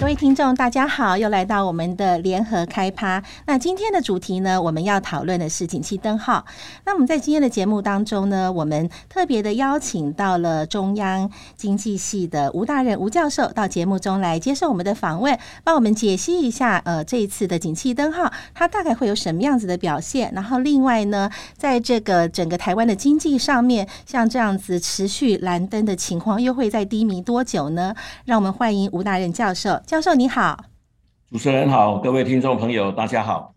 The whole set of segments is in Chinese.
各位听众，大家好，又来到我们的联合开趴。那今天的主题呢，我们要讨论的是景气灯号。那我们在今天的节目当中呢，我们特别的邀请到了中央经济系的吴大任吴教授到节目中来接受我们的访问，帮我们解析一下呃这一次的景气灯号它大概会有什么样子的表现。然后另外呢，在这个整个台湾的经济上面，像这样子持续蓝灯的情况，又会在低迷多久呢？让我们欢迎吴大任教授。教授你好，主持人好，各位听众朋友大家好。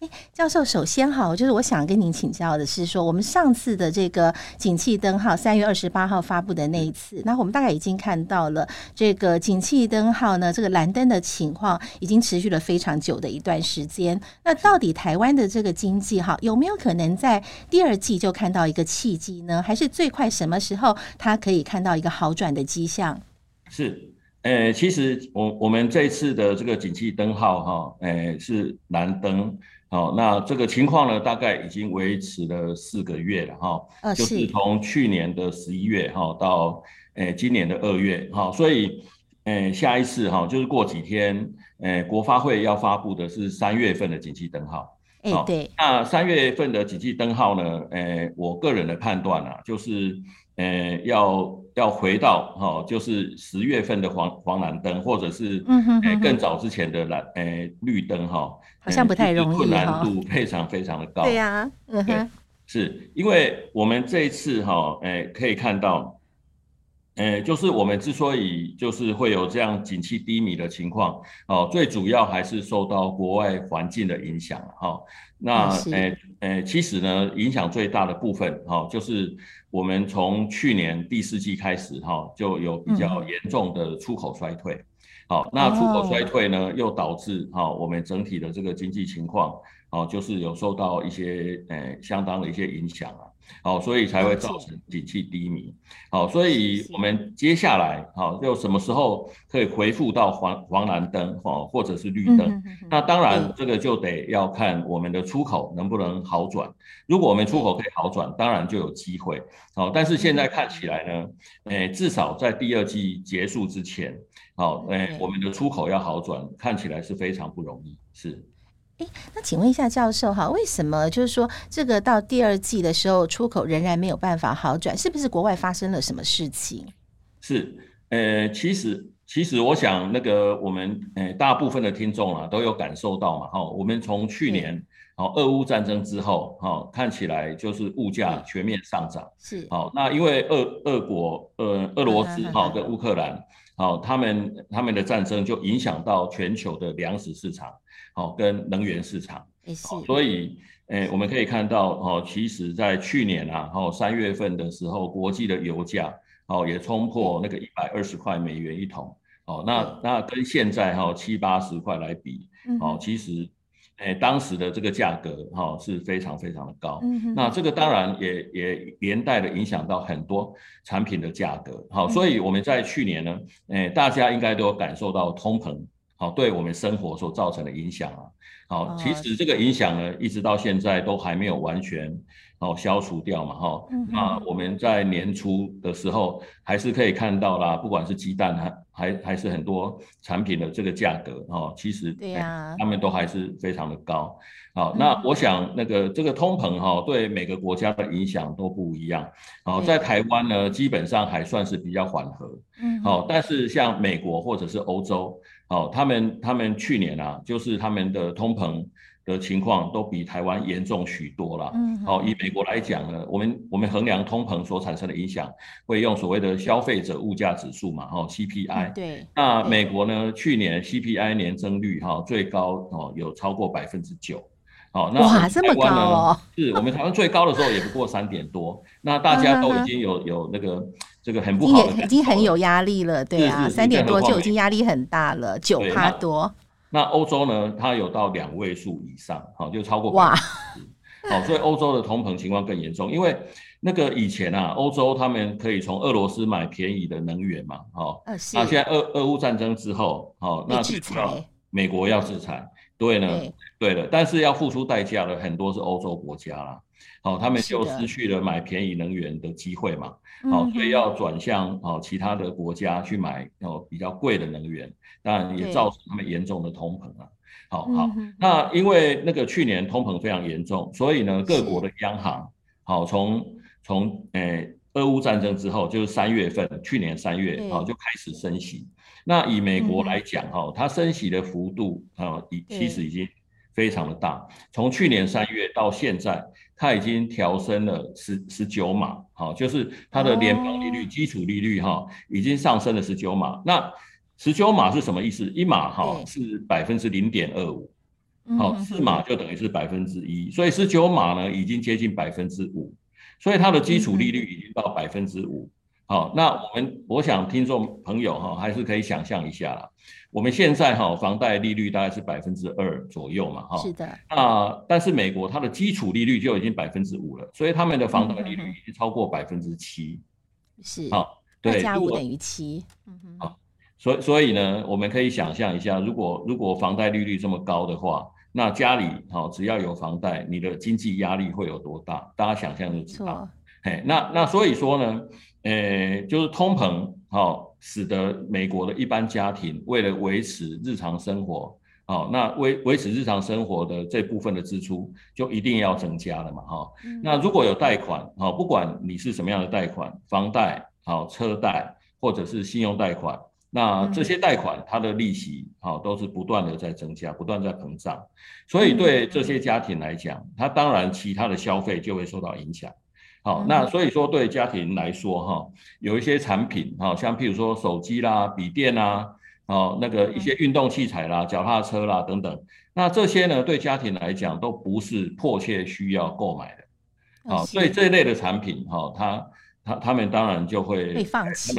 诶，教授，首先哈，就是我想跟您请教的是说，我们上次的这个景气灯号三月二十八号发布的那一次，那我们大概已经看到了这个景气灯号呢，这个蓝灯的情况已经持续了非常久的一段时间。那到底台湾的这个经济哈，有没有可能在第二季就看到一个契机呢？还是最快什么时候它可以看到一个好转的迹象？是。呃，其实我我们这次的这个景气灯号哈，呃，是蓝灯，好，那这个情况呢，大概已经维持了四个月了哈，哦、就是从去年的十一月哈到呃今年的二月哈，所以呃下一次哈就是过几天，呃国发会要发布的是三月份的景气灯号，哎对，那三月份的景气灯号呢，呃我个人的判断啊，就是。呃，要要回到哈、哦，就是十月份的黄黄蓝灯，或者是呃更早之前的蓝呃绿灯哈，哦、好像不太容易，困难度非常非常的高。对呀、啊，嗯哼，是因为我们这一次哈、哦，呃可以看到，呃就是我们之所以就是会有这样景气低迷的情况，哦，最主要还是受到国外环境的影响哈、哦。那诶诶，其实呢，影响最大的部分哈、哦，就是。我们从去年第四季开始，哈，就有比较严重的出口衰退，好，那出口衰退呢，又导致哈，我们整体的这个经济情况，哦，就是有受到一些呃相当的一些影响啊。好，所以才会造成景气低迷。好，所以我们接下来，好，就什么时候可以恢复到黄黄蓝灯，哦，或者是绿灯？那当然，这个就得要看我们的出口能不能好转。如果我们出口可以好转，当然就有机会。好，但是现在看起来呢，诶，至少在第二季结束之前，好，诶，我们的出口要好转，看起来是非常不容易，是。诶，那请问一下教授哈，为什么就是说这个到第二季的时候出口仍然没有办法好转？是不是国外发生了什么事情？是，呃，其实其实我想那个我们呃大部分的听众啊都有感受到嘛，哈，我们从去年好俄乌战争之后，哈，看起来就是物价全面上涨，是，好，那因为俄俄国呃俄罗斯哈跟乌克兰，好，他们他们的战争就影响到全球的粮食市场。好，跟能源市场，所以，诶，我们可以看到，哦，其实，在去年啊，哦，三月份的时候，国际的油价，哦，也冲破那个一百二十块美元一桶，哦，那那跟现在哈七八十块来比，哦，其实，诶，当时的这个价格，哈，是非常非常的高，那这个当然也也连带的影响到很多产品的价格，好，所以我们在去年呢，诶，大家应该都有感受到通膨。好，对我们生活所造成的影响啊，好，其实这个影响呢，一直到现在都还没有完全哦消除掉嘛，哈，那我们在年初的时候还是可以看到啦，不管是鸡蛋还还还是很多产品的这个价格，哦，其实对呀，他们都还是非常的高。好，那我想那个这个通膨哈，对每个国家的影响都不一样。好，在台湾呢，基本上还算是比较缓和。嗯，好，但是像美国或者是欧洲。哦，他们他们去年啊，就是他们的通膨的情况都比台湾严重许多了。嗯，好，以美国来讲呢，我们我们衡量通膨所产生的影响，会用所谓的消费者物价指数嘛，哦，CPI。对。那美国呢，去年 CPI 年增率哈最高哦，有超过百分之九。好，那哇，这么高哦！是我们台湾最高的时候也不过三点多，那大家都已经有有那个。这个很不好，已经很有压力了，对啊，三点多就已经压力很大了，九趴多。那欧洲呢？它有到两位数以上，好，就超过哇，好，所以欧洲的通膨情况更严重，因为那个以前啊，欧洲他们可以从俄罗斯买便宜的能源嘛，好，那现在俄俄乌战争之后，好，那制裁，美国要制裁，对呢，对，对了，但是要付出代价的很多是欧洲国家啦，好，他们就失去了买便宜能源的机会嘛，好，所以要转向好其他的国家去买哦比较贵的能源，当然也造成他们严重的通膨啊。好好，那因为那个去年通膨非常严重，所以呢，各国的央行好从从诶俄乌战争之后，就是三月份，去年三月好就开始升息。那以美国来讲哈，它升息的幅度啊，已其实已经非常的大。从去年三月到现在，它已经调升了十十九码，好，就是它的联邦利率、基础利率哈，已经上升了十九码。那十九码是什么意思？一码哈是百分之零点二五，好，四码就等于是百分之一，所以十九码呢已经接近百分之五，所以它的基础利率已经到百分之五。好，那我们我想听众朋友哈还是可以想象一下啦。我们现在哈房贷利率大概是百分之二左右嘛哈。是的。那但是美国它的基础利率就已经百分之五了，所以他们的房贷利率已经超过百分之七。是。好，对。加五等于七。嗯哼。好，所以所以呢，我们可以想象一下，如果如果房贷利率这么高的话，那家里哈只要有房贷，你的经济压力会有多大？大家想象就知道。哎，那那所以说呢，呃，就是通膨，好，使得美国的一般家庭为了维持日常生活，好，那维维持日常生活的这部分的支出就一定要增加了嘛，哈。那如果有贷款，好，不管你是什么样的贷款，房贷，好，车贷，或者是信用贷款，那这些贷款它的利息，好，都是不断的在增加，不断在膨胀，所以对这些家庭来讲，它当然其他的消费就会受到影响。好，那所以说对家庭来说哈，有一些产品哈，像譬如说手机啦、笔电啦，哦，那个一些运动器材啦、脚踏车啦等等，那这些呢对家庭来讲都不是迫切需要购买的，好，所以。这一类的产品哈，他他他们当然就会被放弃，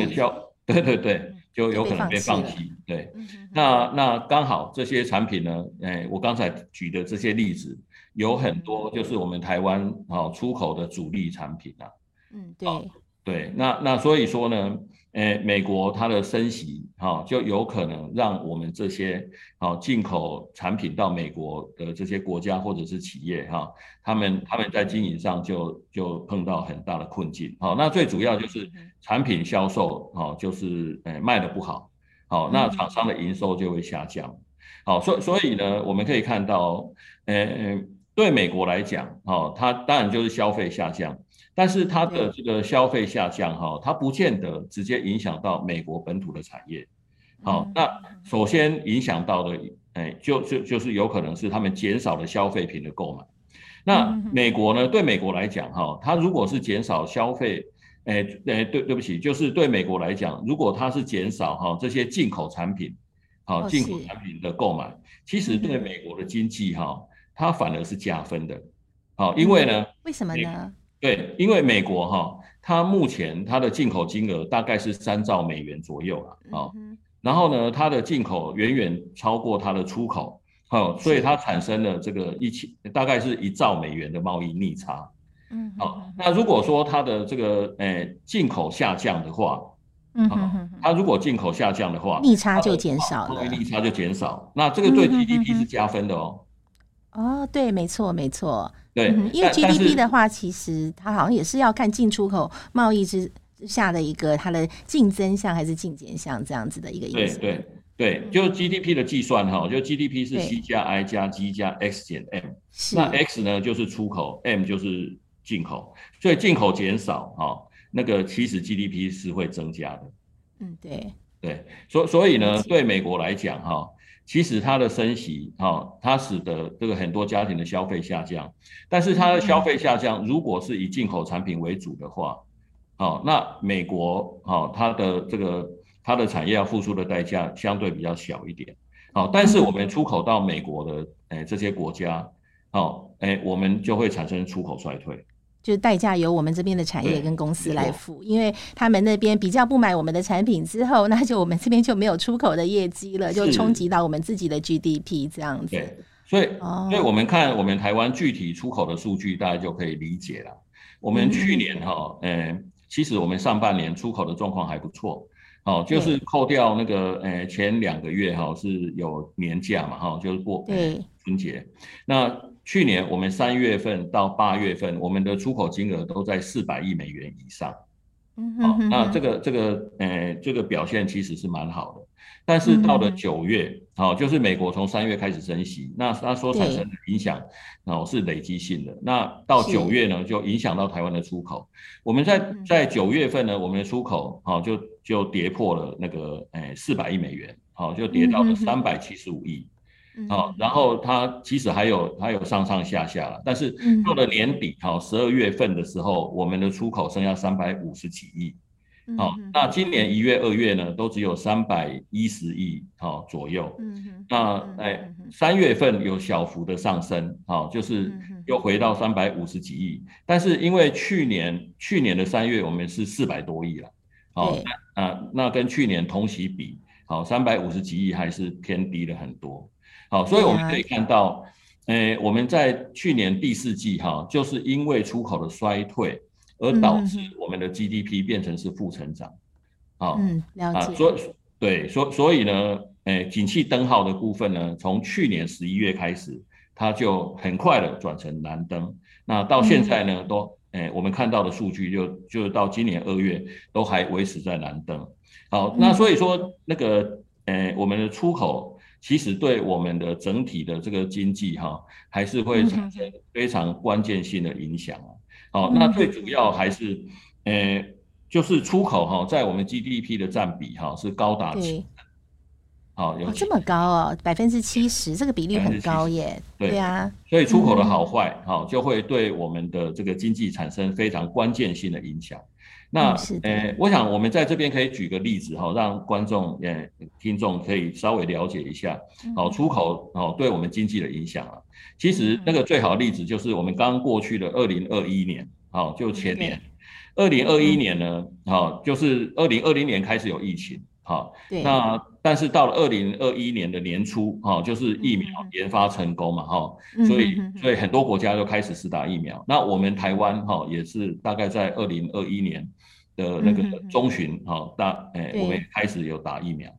对对对，就有可能被放弃，对，那那刚好这些产品呢，哎，我刚才举的这些例子。有很多就是我们台湾啊出口的主力产品啊，嗯，对，对，那那所以说呢，诶，美国它的升息哈，就有可能让我们这些啊进口产品到美国的这些国家或者是企业哈，他们他们在经营上就就碰到很大的困境。好，那最主要就是产品销售哈，就是诶卖的不好，好，那厂商的营收就会下降。好，所所以呢，我们可以看到，诶。对美国来讲，哈，它当然就是消费下降，但是它的这个消费下降，哈，它不见得直接影响到美国本土的产业。好，那首先影响到的，哎，就就就是有可能是他们减少了消费品的购买。那美国呢？对美国来讲，哈，它如果是减少消费，哎，哎，对，对不起，就是对美国来讲，如果它是减少哈这些进口产品，好，进口产品的购买，其实对美国的经济，哈。它反而是加分的，好，因为呢，为什么呢？对，因为美国哈，它目前它的进口金额大概是三兆美元左右了，啊，然后呢，它的进口远远超过它的出口，好，所以它产生了这个一千大概是一兆美元的贸易逆差，嗯，好，那如果说它的这个诶进口下降的话，嗯，它如果进口下降的话，逆差就减少了，逆差就减少，那这个对 GDP 是加分的哦。哦，对，没错，没错，对、嗯，因为 GDP 的话，其实它好像也是要看进出口贸易之下的一个它的净增项还是净减项这样子的一个意思。对对对，就 GDP 的计算哈，就 GDP 是 C 加 I 加 G 加 X 减 M，那 X 呢就是出口，M 就是进口，所以进口减少哈，那个其实 GDP 是会增加的。嗯，对对，所所以呢，对美国来讲哈。其实它的升息，哈，它使得这个很多家庭的消费下降。但是它的消费下降，如果是以进口产品为主的话，好，那美国，哈，它的这个它的产业要付出的代价相对比较小一点，好，但是我们出口到美国的，诶，这些国家，好，诶，我们就会产生出口衰退。就是代价由我们这边的产业跟公司来付，因为他们那边比较不买我们的产品之后，那就我们这边就没有出口的业绩了，就冲击到我们自己的 GDP 这样子。对，所以，所以我们看我们台湾具体出口的数据，大家就可以理解了。我们去年哈，呃，其实我们上半年出口的状况还不错，哦，就是扣掉那个呃前两个月哈是有年假嘛哈，就是过春节。那去年我们三月份到八月份，我们的出口金额都在四百亿美元以上。嗯哼，那这个这个呃这个表现其实是蛮好的。但是到了九月，好、嗯，就是美国从三月开始升息，那它所产生的影响，哦是累积性的。那到九月呢，就影响到台湾的出口。我们在在九月份呢，我们的出口，好就就跌破了那个诶四百亿美元，好就跌到了三百七十五亿，好，然后它其实还有还有上上下下了，但是到了年底，好十二月份的时候，我们的出口剩下三百五十几亿。好，那今年一月、二月呢，都只有三百一十亿好左右。嗯哼，那哎，三月份有小幅的上升，好，就是又回到三百五十几亿。但是因为去年去年的三月我们是四百多亿了，好，那那跟去年同期比，好，三百五十几亿还是偏低了很多。好，所以我们可以看到，诶，我们在去年第四季哈，就是因为出口的衰退。而导致我们的 GDP 变成是负成长，好，嗯，了解。所以对，所所以呢，诶，景气灯号的部分呢，从去年十一月开始，它就很快的转成蓝灯。那到现在呢，都诶，我们看到的数据就就到今年二月都还维持在蓝灯。好，那所以说那个诶，我们的出口其实对我们的整体的这个经济哈，还是会产生非常关键性的影响啊。好，那最主要还是，呃，就是出口哈，在我们 GDP 的占比哈是高达七，好有这么高哦，百分之七十，这个比例很高耶。对呀，所以出口的好坏哈，就会对我们的这个经济产生非常关键性的影响。那呃，我想我们在这边可以举个例子哈，让观众呃听众可以稍微了解一下，好，出口哦对我们经济的影响啊。其实那个最好的例子就是我们刚刚过去的二零二一年，好，就前年，二零二一年呢，好，就是二零二零年开始有疫情，好，那但是到了二零二一年的年初，哈，就是疫苗研发成功嘛，哈，所以所以很多国家都开始试打疫苗，那我们台湾哈也是大概在二零二一年的那个中旬，哈，大，诶，我们开始有打疫苗。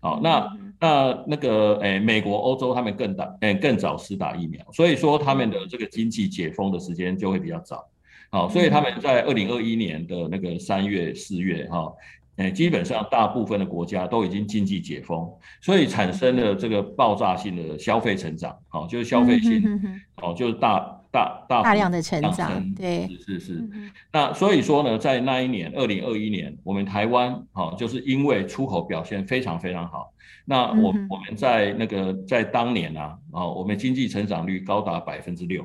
好，那那那个诶、欸，美国、欧洲他们更打诶、欸、更早施打疫苗，所以说他们的这个经济解封的时间就会比较早。好，所以他们在二零二一年的那个三月、四月哈，诶，基本上大部分的国家都已经经济解封，所以产生了这个爆炸性的消费成长。好，就是消费性，好，就是大。大大大量的成长，对，是是是。嗯、那所以说呢，在那一年，二零二一年，我们台湾好、哦，就是因为出口表现非常非常好。那我、嗯、我们在那个在当年啊，哦，我们经济成长率高达百分之六。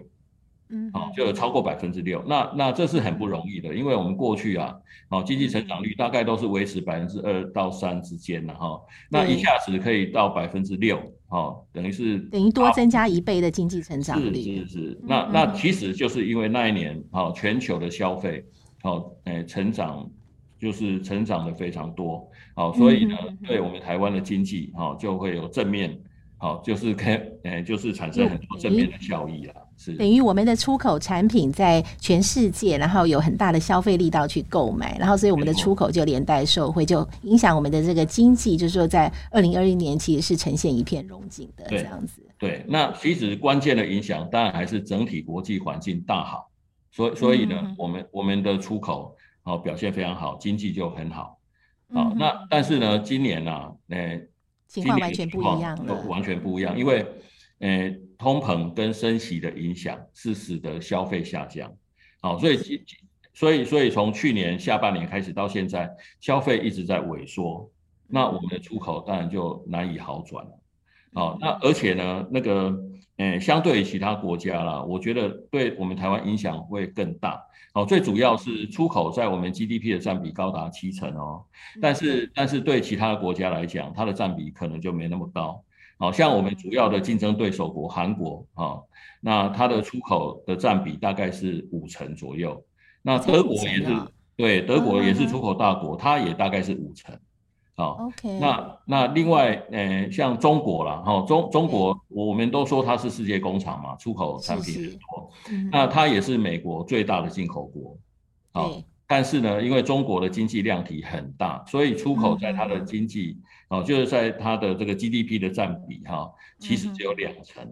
嗯，好，就有超过百分之六，那那这是很不容易的，因为我们过去啊，好，经济成长率大概都是维持百分之二到三之间的哈，那一下子可以到百分之六，好，等于是等于多增加一倍的经济成长率。是是是，那那其实就是因为那一年，好，全球的消费，好，诶，成长就是成长的非常多，好，所以呢，对我们台湾的经济，好，就会有正面，好，就是可以，诶，就是产生很多正面的效益啦。是等于我们的出口产品在全世界，然后有很大的消费力道去购买，然后所以我们的出口就连带受惠，就影响我们的这个经济。就是说，在二零二一年其实是呈现一片荣景的这样子。对，那其实关键的影响当然还是整体国际环境大好，所以所以呢，嗯、我们我们的出口好表现非常好，经济就很好。好，嗯、那但是呢，今年呢、啊，呃，情况完全不一样了，完全不一样，因为。呃，通膨跟升息的影响是使得消费下降，好，所以所以所以从去年下半年开始到现在，消费一直在萎缩，那我们的出口当然就难以好转了，好，那而且呢，那个呃，相对于其他国家啦，我觉得对我们台湾影响会更大，好，最主要是出口在我们 GDP 的占比高达七成哦，但是但是对其他的国家来讲，它的占比可能就没那么高。好像我们主要的竞争对手国韩国啊，那它的出口的占比大概是五成左右。那德国也是，对，德国也是出口大国，它也大概是五成。好，OK。那那另外，呃，像中国啦，哈，中中国我们都说它是世界工厂嘛，出口产品很多。那它也是美国最大的进口国。好，但是呢，因为中国的经济量体很大，所以出口在它的经济哦，就是在它的这个 GDP 的占比哈，其实只有两成，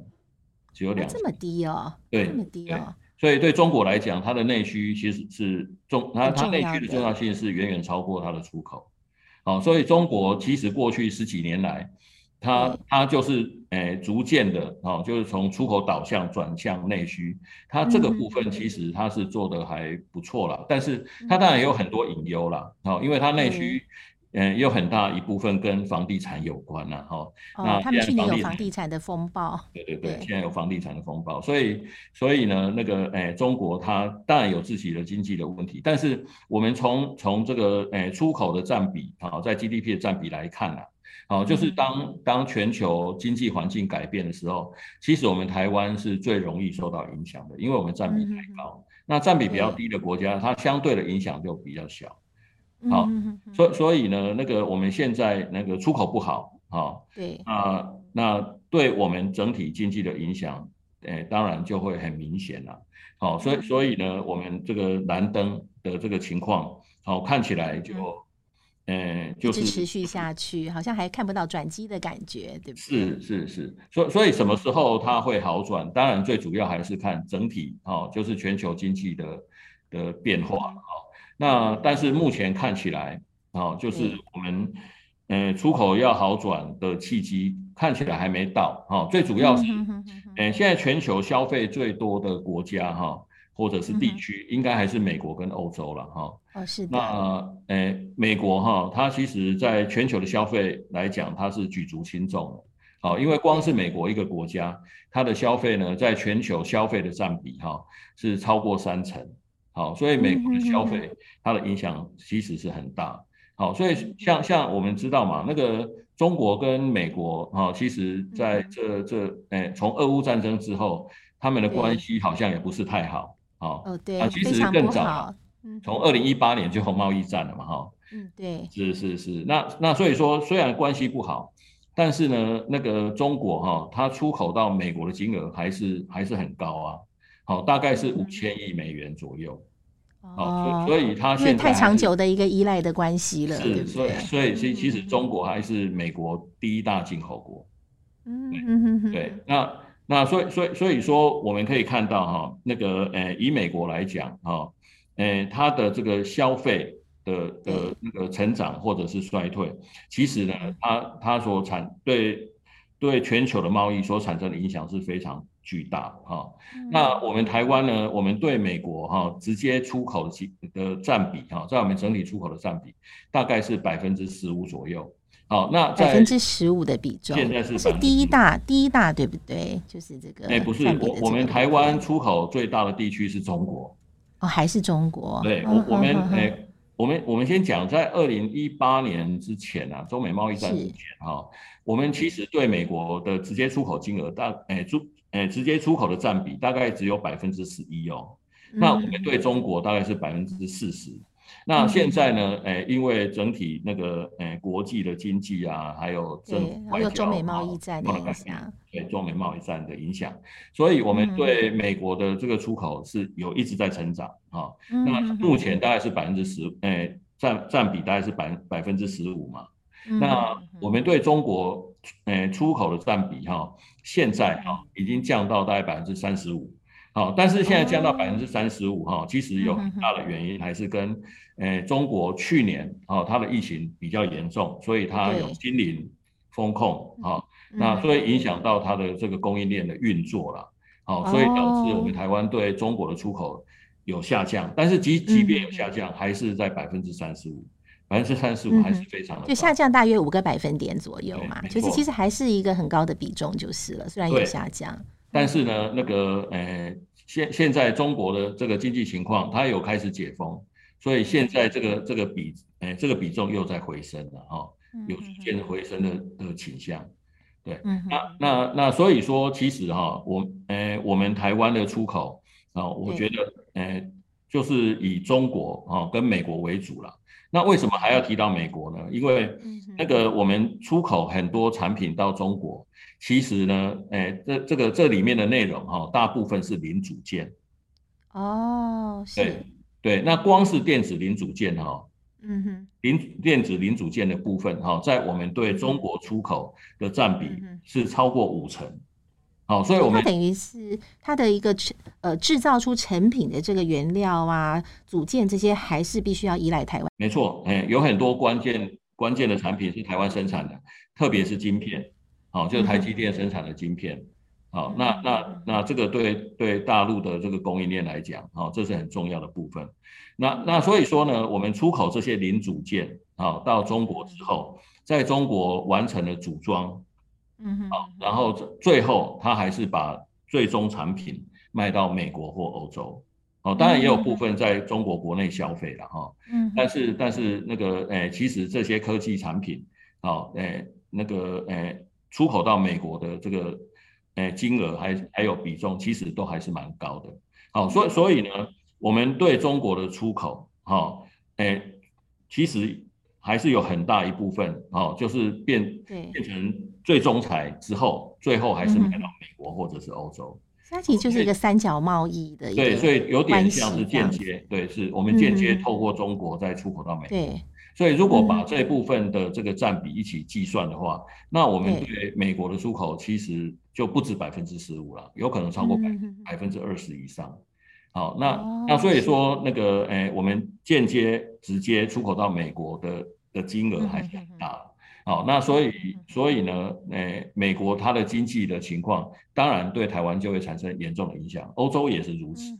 只有两成。这么低哦？对，这么低哦。所以对中国来讲，它的内需其实是重，它它内需的重要性是远远超过它的出口。好，所以中国其实过去十几年来，它它就是诶逐渐的哦，就是从出口导向转向内需，它这个部分其实它是做的还不错啦，但是它当然也有很多隐忧啦，哦，因为它内需。嗯，有很大一部分跟房地产有关了哈。哦，那他们去年有房地产的风暴。对对对，现在有房地产的风暴，所以所以呢，那个诶，中国它当然有自己的经济的问题，但是我们从从这个诶出口的占比啊，在 GDP 的占比来看呢，好，就是当当全球经济环境改变的时候，其实我们台湾是最容易受到影响的，因为我们占比太高。那占比比较低的国家，它相对的影响就比较小。好，所所以呢，那个我们现在那个出口不好，啊，对，啊，那对我们整体经济的影响，诶，当然就会很明显了。好，所以所以呢，我们这个蓝灯的这个情况，好，看起来就，嗯，就是持续下去，好像还看不到转机的感觉，对不对？是是是，所以所以什么时候它会好转？当然最主要还是看整体，哦，就是全球经济的的变化，啊。那但是目前看起来，啊，就是我们，呃，出口要好转的契机看起来还没到，哈，最主要是，呃，现在全球消费最多的国家，哈，或者是地区，应该还是美国跟欧洲了，哈。哦，是的。那，呃，美国哈，它其实在全球的消费来讲，它是举足轻重的，好，因为光是美国一个国家，它的消费呢，在全球消费的占比，哈，是超过三成。好，所以美国的消费它的影响其实是很大。好，所以像像我们知道嘛，那个中国跟美国哈，其实在这这诶，从俄乌战争之后，他们的关系好像也不是太好。好，哦对，啊，其实更早，从二零一八年就红贸易战了嘛，哈。嗯，对，是是是。那那所以说，虽然关系不好，但是呢，那个中国哈，它出口到美国的金额还是还是很高啊。好，大概是五千亿美元左右。哦，所以它现在太长久的一个依赖的关系了。是，所以所以其其实中国还是美国第一大进口国。嗯嗯嗯对，那那所以所以所以说我们可以看到哈，那个呃以美国来讲哈，呃它的这个消费的的那个成长或者是衰退，其实呢，它它所产对对全球的贸易所产生的影响是非常。巨大哈，那我们台湾呢？我们对美国哈直接出口的占比哈，在我们整体出口的占比大概是百分之十五左右。好，那百分之十五的比重，现在是是第一大，第一大对不对？就是这个。哎，不是，我我们台湾出口最大的地区是中国。哦，还是中国？对，我我们哎，我们我们先讲，在二零一八年之前啊，中美贸易战之前哈，我们其实对美国的直接出口金额大哎出。哎，直接出口的占比大概只有百分之十一哦，那我们对中国大概是百分之四十。那现在呢？诶，因为整体那个诶国际的经济啊，还有政府外交，中美贸易战的影响，对中美贸易战的影响，所以我们对美国的这个出口是有一直在成长啊。那目前大概是百分之十，诶占占比大概是百百分之十五嘛。那我们对中国。诶，出口的占比哈，现在哈已经降到大概百分之三十五，好，但是现在降到百分之三十五哈，其实有很大的原因还是跟诶中国去年啊它的疫情比较严重，所以它有清零风控啊，那所以影响到它的这个供应链的运作了，好，所以导致我们台湾对中国的出口有下降，但是即即便有下降，还是在百分之三十五。百分之三十五还是非常的，就下降大约五个百分点左右嘛，就是其实还是一个很高的比重就是了，虽然有下降，但是呢，那个呃，现现在中国的这个经济情况，它有开始解封，所以现在这个这个比，呃，这个比重又在回升了哈，有逐渐回升的的倾向，对，那那那所以说，其实哈，我呃，我们台湾的出口啊，我觉得呃，就是以中国啊跟美国为主了。那为什么还要提到美国呢？因为那个我们出口很多产品到中国，其实呢，哎，这这个这里面的内容哈，大部分是零组件。哦，是。对对，那光是电子零组件哈，嗯哼，零电子零组件的部分哈，在我们对中国出口的占比是超过五成。好，所以我们它等于是它的一个成呃制造出成品的这个原料啊、组件这些，还是必须要依赖台湾。没错，哎，有很多关键关键的产品是台湾生产的，特别是晶片，好，就是台积电生产的晶片。好，那那那这个对对大陆的这个供应链来讲，好，这是很重要的部分。那那所以说呢，我们出口这些零组件，好，到中国之后，在中国完成了组装。嗯哼，好，然后最后他还是把最终产品卖到美国或欧洲，哦，当然也有部分在中国国内消费了哈，嗯，但是但是那个诶，其实这些科技产品，哦，诶，那个诶，出口到美国的这个诶金额还还有比重，其实都还是蛮高的，好，所以所以呢，我们对中国的出口，好，诶，其实。还是有很大一部分哦，就是变变成最终才之后，最后还是卖到美国或者是欧洲。它其实就是一个三角贸易的一个对，所以有点像是间接，对，是我们间接透过中国再出口到美国。对，所以如果把这一部分的这个占比一起计算的话，那我们对美国的出口其实就不止百分之十五了，有可能超过百百分之二十以上。好，那那所以说那个诶，我们间接直接出口到美国的。的金额还是很大，好，那所以所以呢，诶，美国它的经济的情况，当然对台湾就会产生严重的影响，欧洲也是如此，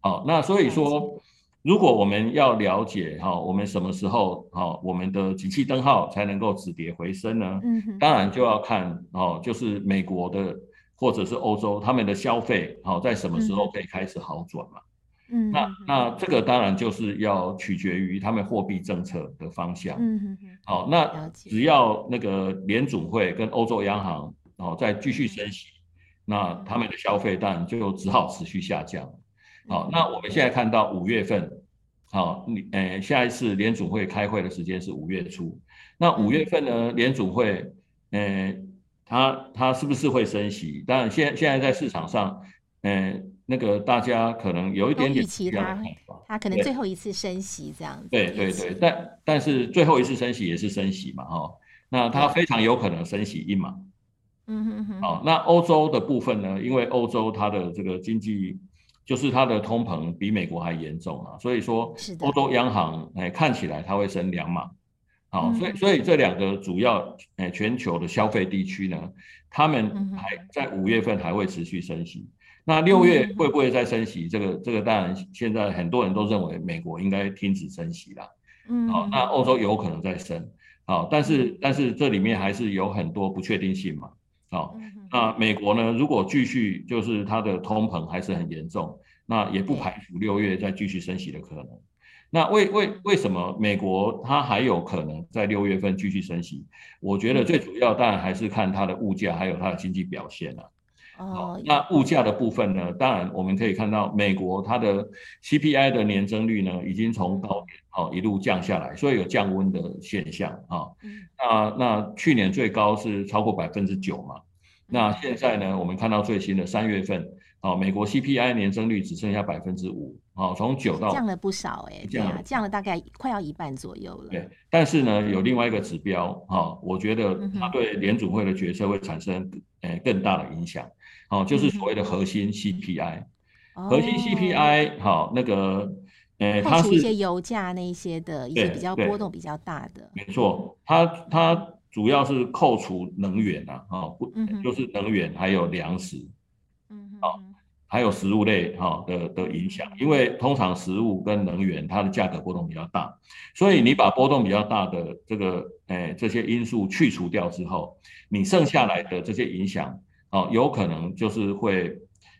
好，那所以说，如果我们要了解哈，我们什么时候哈，我们的景气灯号才能够止跌回升呢？当然就要看哦，就是美国的或者是欧洲他们的消费好在什么时候可以开始好转嘛。嗯，那那这个当然就是要取决于他们货币政策的方向。嗯。好，那只要那个联准会跟欧洲央行哦再继续升息，那他们的消费当然就只好持续下降。好，那我们现在看到五月份，好，你诶下一次联准会开会的时间是五月初。那五月份呢，联准会诶，它它是不是会升息？当然现现在在市场上，诶。那个大家可能有一点点预期他，他可能最后一次升息这样子。对对对，但但是最后一次升息也是升息嘛，哈，那他非常有可能升息一码。嗯哼哼。好，那欧洲的部分呢？因为欧洲它的这个经济就是它的通膨比美国还严重啊，所以说欧洲央行哎看起来它会升两码。好，所以所以这两个主要哎全球的消费地区呢，他们还在五月份还会持续升息。那六月会不会再升息？这个这个当然，现在很多人都认为美国应该停止升息了。嗯，好，那欧洲有可能再升，好，但是但是这里面还是有很多不确定性嘛。好，那美国呢，如果继续就是它的通膨还是很严重，那也不排除六月再继续升息的可能。那为为为什么美国它还有可能在六月份继续升息？我觉得最主要当然还是看它的物价还有它的经济表现了。哦，那物价的部分呢？当然，我们可以看到美国它的 CPI 的年增率呢，已经从高点哦一路降下来，所以有降温的现象啊。那那去年最高是超过百分之九嘛。那现在呢，我们看到最新的三月份，哦，美国 CPI 年增率只剩下百分之五，哦，从九到降了不少哎，对啊，降了大概快要一半左右了。对，但是呢，有另外一个指标哈，我觉得它对联储会的决策会产生诶更大的影响。好，就是所谓的核心 CPI，核心 CPI，好，那个，呃，它是一些油价那一些的一些比较波动比较大的，没错，它它主要是扣除能源啊，哈，不，就是能源还有粮食，嗯，好，还有食物类哈的的影响，因为通常食物跟能源它的价格波动比较大，所以你把波动比较大的这个，诶，这些因素去除掉之后，你剩下来的这些影响。哦，有可能就是会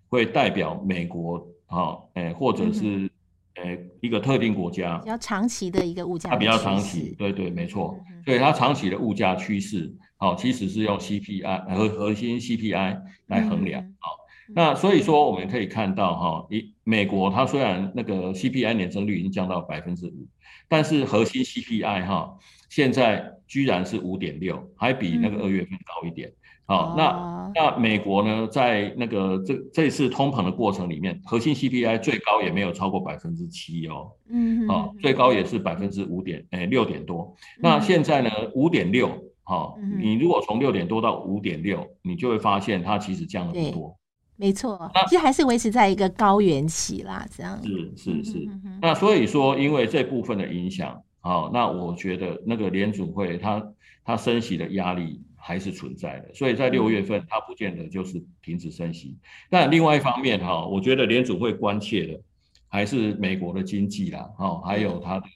会代表美国啊，诶，或者是诶一个特定国家比较长期的一个物价，它比较长期，对对，没错，所以它长期的物价趋势，好，其实是用 CPI 和核心 CPI 来衡量，好，那所以说我们可以看到哈，一美国它虽然那个 CPI 年增率已经降到百分之五，但是核心 CPI 哈，现在居然是五点六，还比那个二月份高一点。好、嗯，那那美国呢，在那个这这次通膨的过程里面，核心 CPI 最高也没有超过百分之七哦，嗯，好，最高也是百分之五点，诶，六点多。那现在呢，五点六，好，你如果从六点多到五点六，你就会发现它其实降了很多。没错，其实还是维持在一个高原期啦，这样。是是是，那所以说，因为这部分的影响，好，那我觉得那个联储会它它升息的压力。还是存在的，所以在六月份，它不见得就是停止升息。但另外一方面，哈，我觉得联储会关切的还是美国的经济啦，哦，还有它的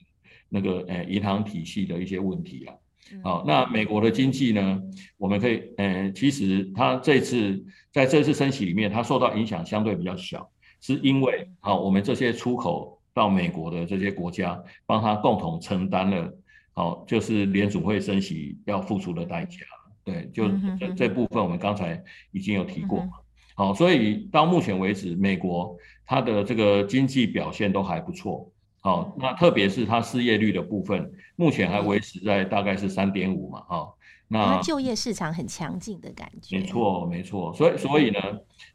那个呃银行体系的一些问题啦。好，那美国的经济呢，我们可以，呃，其实它这次在这次升息里面，它受到影响相对比较小，是因为啊，我们这些出口到美国的这些国家，帮它共同承担了，好，就是联储会升息要付出的代价。对，就这这部分我们刚才已经有提过嘛。好，所以到目前为止，美国它的这个经济表现都还不错。好，那特别是它失业率的部分，目前还维持在大概是三点五嘛。哈，那就业市场很强劲的感觉。没错，没错。所以，所以呢，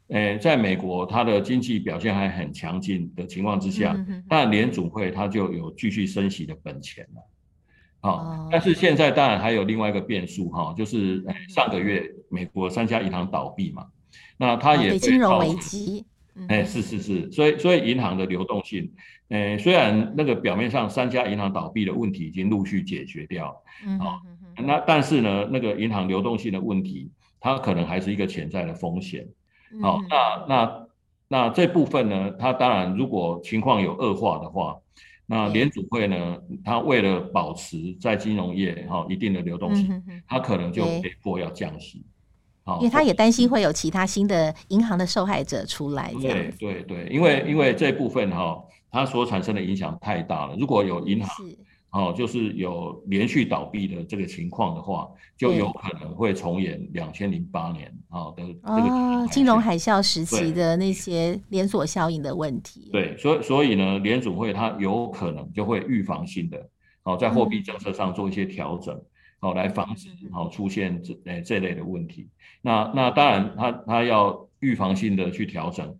诶，在美国它的经济表现还很强劲的情况之下，但联储会它就有继续升息的本钱了。好，但是现在当然还有另外一个变数哈，就是上个月美国三家银行倒闭嘛，那它也被金融危机，哎，是是是，所以所以银行的流动性，诶，虽然那个表面上三家银行倒闭的问题已经陆续解决掉，好，那但是呢，那个银行流动性的问题，它可能还是一个潜在的风险，好，那那那这部分呢，它当然如果情况有恶化的话。那联储会呢？它为了保持在金融业哈一定的流动性，它可能就被迫要降息。因为他也担心会有其他新的银行的受害者出来。对对对，因为因为这部分哈，它所产生的影响太大了。如果有银行。哦，就是有连续倒闭的这个情况的话，就有可能会重演两千零八年啊的这个、哦、金融海啸时期的那些连锁效应的问题。对，所以所以呢，联储会它有可能就会预防性的哦，在货币政策上做一些调整，哦、嗯，来防止哦出现这诶这类的问题。那那当然它，它它要预防性的去调整，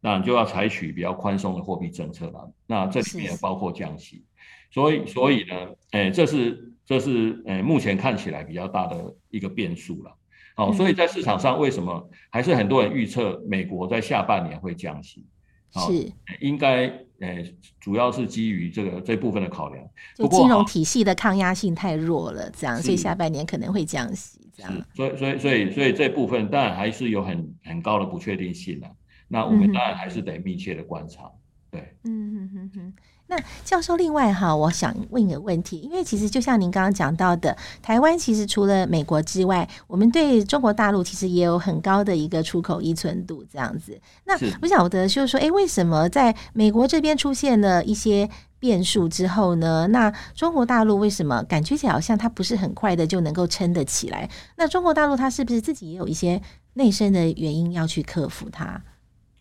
那就要采取比较宽松的货币政策了。那这里面也包括降息。所以，所以呢，诶，这是这是诶，目前看起来比较大的一个变数了。好，所以在市场上，为什么还是很多人预测美国在下半年会降息？是，应该呃，主要是基于这个这部分的考量。就金融体系的抗压性太弱了，这样，所以下半年可能会降息，这样。所以，所以，所以，所以这部分当然还是有很很高的不确定性的。那我们当然还是得密切的观察。对，嗯哼哼哼。那教授，另外哈，我想问一个问题，因为其实就像您刚刚讲到的，台湾其实除了美国之外，我们对中国大陆其实也有很高的一个出口依存度这样子。那不晓得就是说，哎，为什么在美国这边出现了一些变数之后呢？那中国大陆为什么感觉起来好像它不是很快的就能够撑得起来？那中国大陆它是不是自己也有一些内生的原因要去克服它？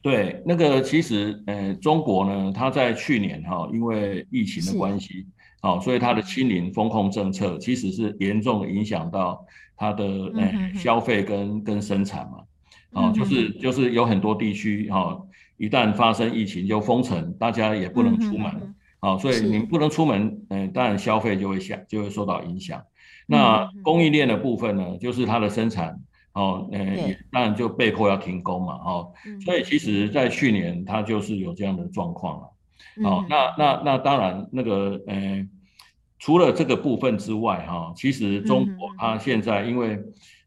对，那个其实，呃，中国呢，它在去年哈，因为疫情的关系，好，所以它的清零风控政策其实是严重影响到它的呃消费跟跟生产嘛，啊，就是就是有很多地区哈，一旦发生疫情就封城，大家也不能出门，好，所以你不能出门，嗯，当然消费就会下就会受到影响。那供应链的部分呢，就是它的生产。哦，呃，当然就被迫要停工嘛，哦，所以其实，在去年它就是有这样的状况了。哦，那那那当然，那个呃，除了这个部分之外，哈，其实中国它现在因为，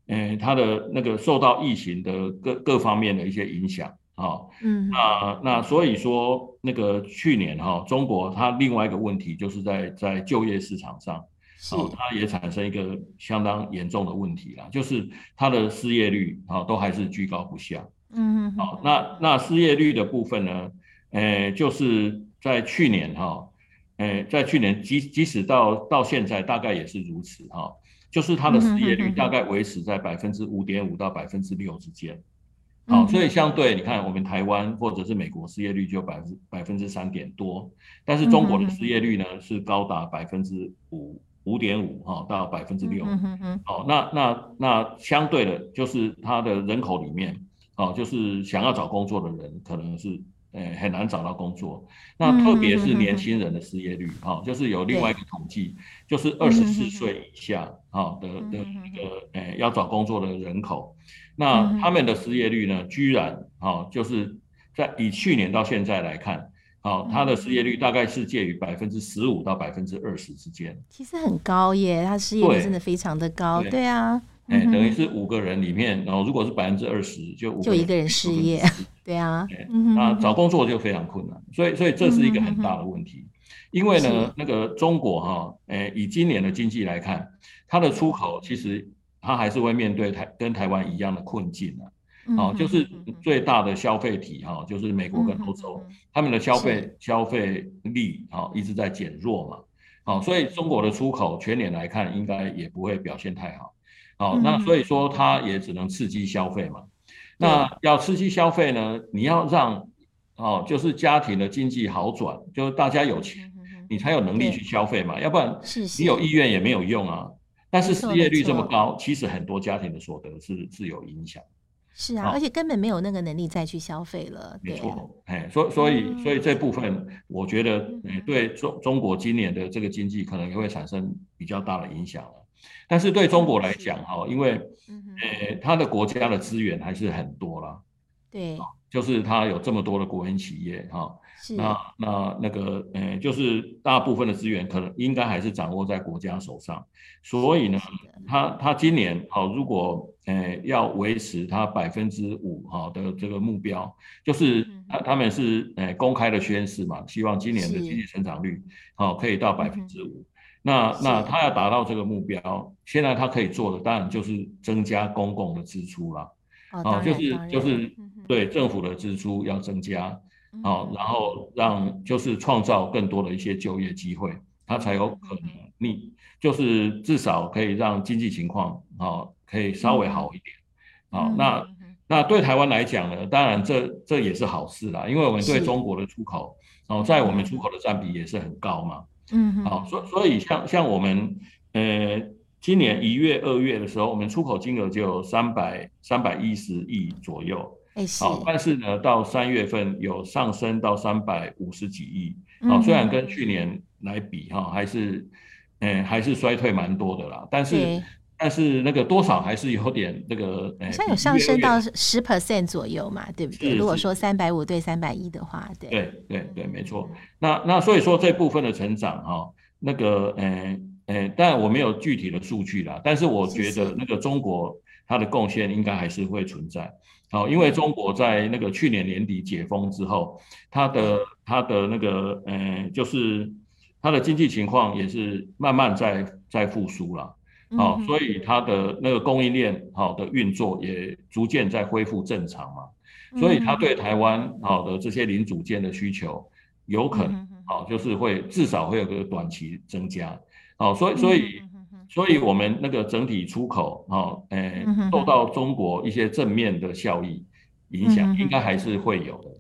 呃，它的那个受到疫情的各各方面的一些影响，啊，嗯，那那所以说，那个去年哈，中国它另外一个问题就是在在就业市场上。哦，它也产生一个相当严重的问题啦，就是它的失业率啊都还是居高不下。嗯，好，那那失业率的部分呢，诶，就是在去年哈，诶，在去年即即使到到现在大概也是如此哈，就是它的失业率大概维持在百分之五点五到百分之六之间。好，所以相对你看，我们台湾或者是美国失业率就百分之百分之三点多，但是中国的失业率呢是高达百分之五。五点五哈到百分之六，好，那那那相对的，就是它的人口里面，哦，就是想要找工作的人可能是。诶，很难找到工作。那特别是年轻人的失业率，哈、嗯，就是有另外一个统计，就是二十四岁以下，哈的的一个诶要找工作的人口，那他们的失业率呢，居然，哈，就是在以去年到现在来看，好，他的失业率大概是介于百分之十五到百分之二十之间。其实很高耶，他失业率真的非常的高，对，对啊。哎、欸，等于是五个人里面，然后如果是百分之二十，就五就一个人失业，对啊，那找工作就非常困难，所以所以这是一个很大的问题。因为呢，那个中国哈，哎，以今年的经济来看，它的出口其实它还是会面对台跟台湾一样的困境啊。哦，就是最大的消费体哈，就是美国跟欧洲，他们的消费消费力啊一直在减弱嘛。好，所以中国的出口全年来看，应该也不会表现太好。好，那所以说它也只能刺激消费嘛。那要刺激消费呢，你要让哦，就是家庭的经济好转，就是大家有钱，你才有能力去消费嘛。要不然你有意愿也没有用啊。但是失业率这么高，其实很多家庭的所得是是有影响。是啊，而且根本没有那个能力再去消费了。没错，哎，所所以所以这部分，我觉得对中中国今年的这个经济可能也会产生比较大的影响了。但是对中国来讲，哈，因为，呃，他的国家的资源还是很多啦，对，就是他有这么多的国营企业，哈，那。那那个，呃，就是大部分的资源可能应该还是掌握在国家手上，所以呢，他他今年，好，如果，呃，要维持它百分之五，哈的这个目标，就是他他们是，呃，公开的宣示嘛，希望今年的经济成长率，好，可以到百分之五。那那他要达到这个目标，现在他可以做的当然就是增加公共的支出了，啊，就是就是对政府的支出要增加，啊，然后让就是创造更多的一些就业机会，他才有可能你就是至少可以让经济情况啊可以稍微好一点，啊，那那对台湾来讲呢，当然这这也是好事啦，因为我们对中国的出口，哦，在我们出口的占比也是很高嘛。嗯，好，所所以像像我们，呃，今年一月、二月的时候，我们出口金额就有三百三百一十亿左右，哎，好，但是呢，到三月份有上升到三百五十几亿，好，虽然跟去年来比哈，还是，呃，还是衰退蛮多的啦，但是。但是那个多少还是有点那个，好像有上升到十 percent 左右嘛，对不对？如果说三百五对三百一的话，对对对对，没错。那那所以说这部分的成长哈，那个呃呃，但我没有具体的数据啦，但是我觉得那个中国它的贡献应该还是会存在。好，因为中国在那个去年年底解封之后，它的它的那个呃，就是它的经济情况也是慢慢在在复苏了。好、哦，所以它的那个供应链好的运作也逐渐在恢复正常嘛，所以它对台湾好的这些零组件的需求有可能好，就是会至少会有个短期增加，好，所以所以所以我们那个整体出口哦，诶受到中国一些正面的效益影响，应该还是会有的，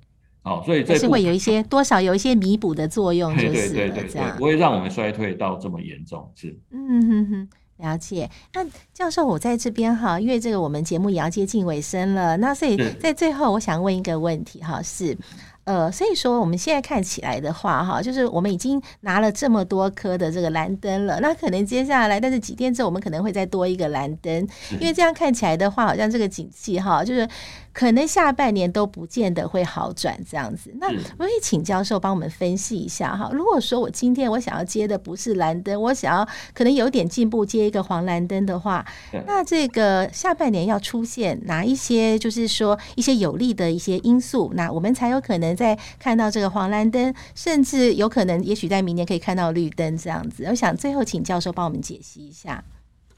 好，所以这是会有一些多少有一些弥补的作用，对对对对对，不会让我们衰退到这么严重，是，嗯哼哼。了解，那教授，我在这边哈，因为这个我们节目也要接近尾声了，那所以在最后，我想问一个问题哈，是。呃，所以说我们现在看起来的话，哈，就是我们已经拿了这么多颗的这个蓝灯了，那可能接下来，但是几天之后，我们可能会再多一个蓝灯，因为这样看起来的话，好像这个景气哈，就是可能下半年都不见得会好转这样子。那我可以请教授帮我们分析一下哈，如果说我今天我想要接的不是蓝灯，我想要可能有点进步接一个黄蓝灯的话，那这个下半年要出现哪一些，就是说一些有利的一些因素，那我们才有可能。在看到这个黄蓝灯，甚至有可能，也许在明年可以看到绿灯这样子。我想最后请教授帮我们解析一下。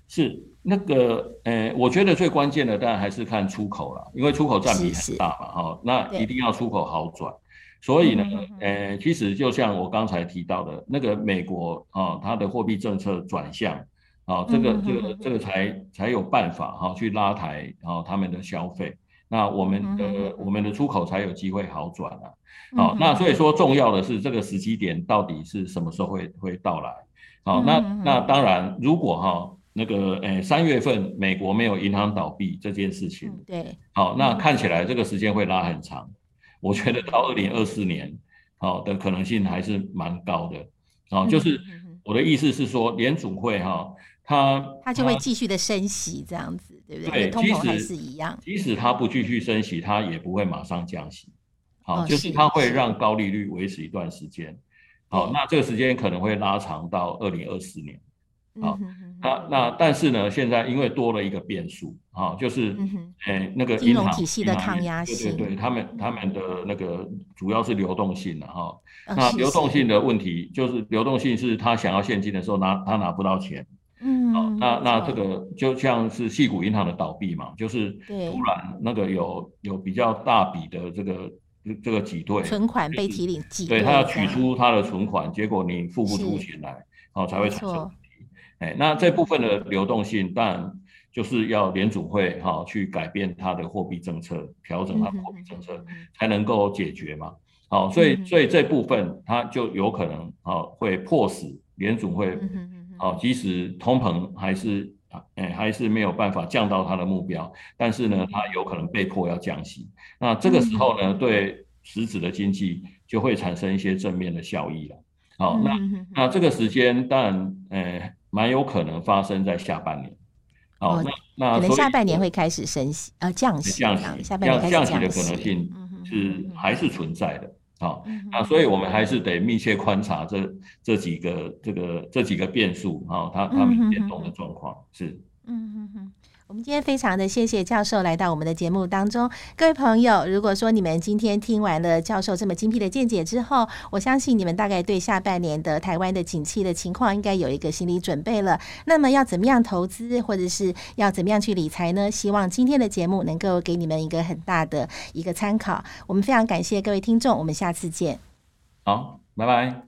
是那个，呃，我觉得最关键的当然还是看出口了，因为出口占比很大嘛，哈，那一定要出口好转。所以呢，呃，其实就像我刚才提到的，那个美国啊，它的货币政策转向啊，这个这个这个才才有办法哈去拉抬啊他们的消费。那我们的我们的出口才有机会好转啊，好，那所以说重要的是这个时机点到底是什么时候会会到来？好，那那当然，如果哈那个诶三月份美国没有银行倒闭这件事情，对，好，那看起来这个时间会拉很长。我觉得到二零二四年，好的可能性还是蛮高的。好，就是我的意思是说，联储会哈，它它就会继续的升息这样子，对不对？对，通膨还是一样。即使它不继续升息，它也不会马上降息。好，就是它会让高利率维持一段时间。好，那这个时间可能会拉长到二零二四年。好，那那但是呢，现在因为多了一个变数，啊，就是，诶，那个银行体系的抗压性，对对对，他们他们的那个主要是流动性的哈，那流动性的问题就是流动性是他想要现金的时候拿他拿不到钱，嗯，那那这个就像是矽谷银行的倒闭嘛，就是突然那个有有比较大笔的这个这个挤兑，存款被提领挤兑，对他要取出他的存款，结果你付不出钱来，哦才会产生。哎，那这部分的流动性，当然就是要联储会哈去改变它的货币政策，调整它的货币政策，才能够解决嘛。好，所以所以这部分它就有可能啊会迫使联储会，啊即使通膨还是哎还是没有办法降到它的目标，但是呢，它有可能被迫要降息。那这个时候呢，对实质的经济就会产生一些正面的效益了。好，那那这个时间当然，哎。蛮有可能发生在下半年，哦，哦那那可能下半年会开始升息，呃降息，降息，下半年开始降息的可能性。是还是存在的，好，那所以我们还是得密切观察这这几个这个这几个变数啊，它它们变动的状况是，嗯哼哼。我们今天非常的谢谢教授来到我们的节目当中，各位朋友，如果说你们今天听完了教授这么精辟的见解之后，我相信你们大概对下半年的台湾的景气的情况应该有一个心理准备了。那么要怎么样投资，或者是要怎么样去理财呢？希望今天的节目能够给你们一个很大的一个参考。我们非常感谢各位听众，我们下次见。好，拜拜。